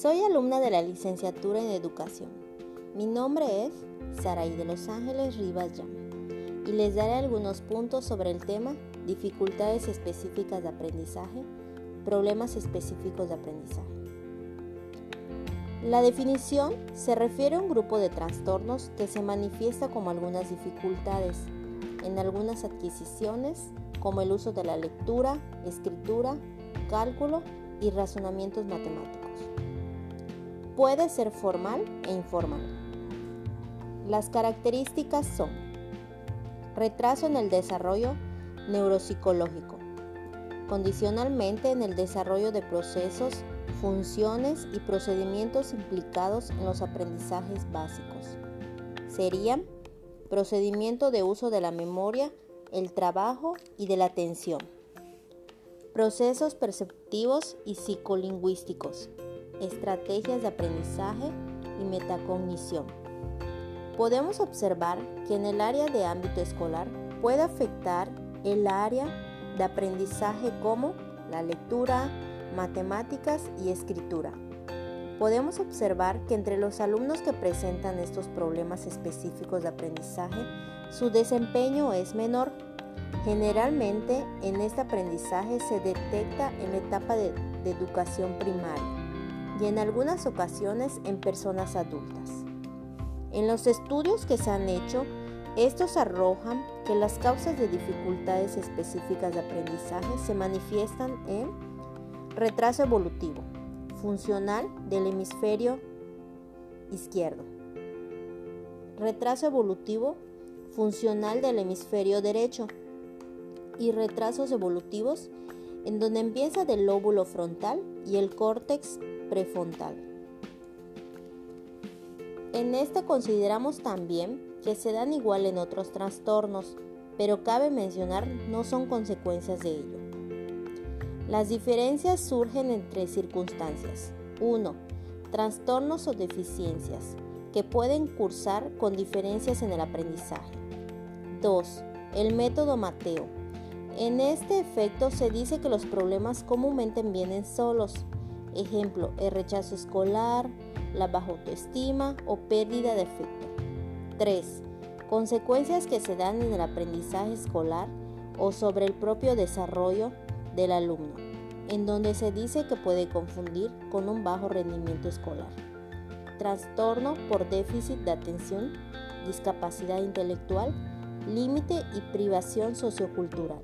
Soy alumna de la licenciatura en educación. Mi nombre es Saraí de Los Ángeles Rivas Yam y les daré algunos puntos sobre el tema dificultades específicas de aprendizaje, problemas específicos de aprendizaje. La definición se refiere a un grupo de trastornos que se manifiesta como algunas dificultades en algunas adquisiciones como el uso de la lectura, escritura, cálculo y razonamientos matemáticos. Puede ser formal e informal. Las características son retraso en el desarrollo neuropsicológico, condicionalmente en el desarrollo de procesos, funciones y procedimientos implicados en los aprendizajes básicos. Serían procedimiento de uso de la memoria, el trabajo y de la atención, procesos perceptivos y psicolingüísticos, estrategias de aprendizaje y metacognición. Podemos observar que en el área de ámbito escolar puede afectar el área de aprendizaje como la lectura, matemáticas y escritura. Podemos observar que entre los alumnos que presentan estos problemas específicos de aprendizaje, su desempeño es menor. Generalmente en este aprendizaje se detecta en la etapa de, de educación primaria y en algunas ocasiones en personas adultas. En los estudios que se han hecho, estos arrojan que las causas de dificultades específicas de aprendizaje se manifiestan en retraso evolutivo, funcional del hemisferio izquierdo. Retraso evolutivo funcional del hemisferio derecho y retrasos evolutivos en donde empieza del lóbulo frontal y el córtex prefrontal. En este consideramos también que se dan igual en otros trastornos, pero cabe mencionar no son consecuencias de ello. Las diferencias surgen entre circunstancias. 1. Trastornos o deficiencias que pueden cursar con diferencias en el aprendizaje. 2. El método Mateo. En este efecto se dice que los problemas comúnmente vienen solos. Ejemplo, el rechazo escolar, la baja autoestima o pérdida de afecto. 3. Consecuencias que se dan en el aprendizaje escolar o sobre el propio desarrollo del alumno, en donde se dice que puede confundir con un bajo rendimiento escolar. Trastorno por déficit de atención, discapacidad intelectual, límite y privación sociocultural.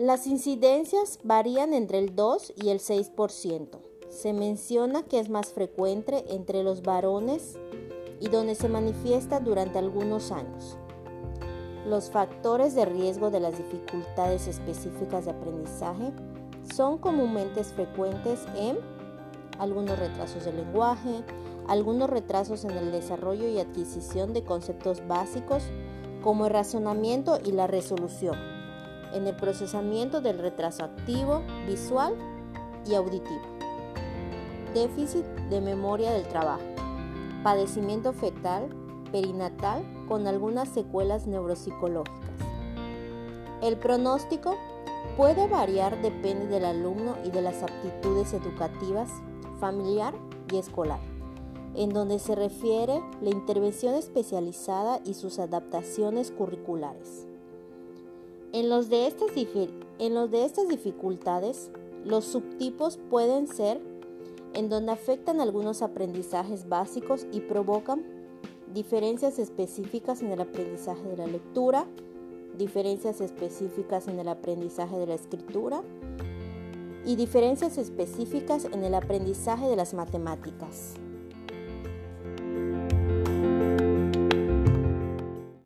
Las incidencias varían entre el 2 y el 6%. Se menciona que es más frecuente entre los varones y donde se manifiesta durante algunos años. Los factores de riesgo de las dificultades específicas de aprendizaje son comúnmente frecuentes en algunos retrasos del lenguaje, algunos retrasos en el desarrollo y adquisición de conceptos básicos como el razonamiento y la resolución, en el procesamiento del retraso activo, visual y auditivo. Déficit de memoria del trabajo, padecimiento fetal, perinatal con algunas secuelas neuropsicológicas. El pronóstico puede variar depende del alumno y de las aptitudes educativas, familiar y escolar, en donde se refiere la intervención especializada y sus adaptaciones curriculares. En los de estas, dificultades, los subtipos pueden ser en donde afectan algunos aprendizajes básicos y provocan diferencias específicas en el aprendizaje de la lectura, diferencias específicas en el aprendizaje de la escritura y diferencias específicas en el aprendizaje de las matemáticas.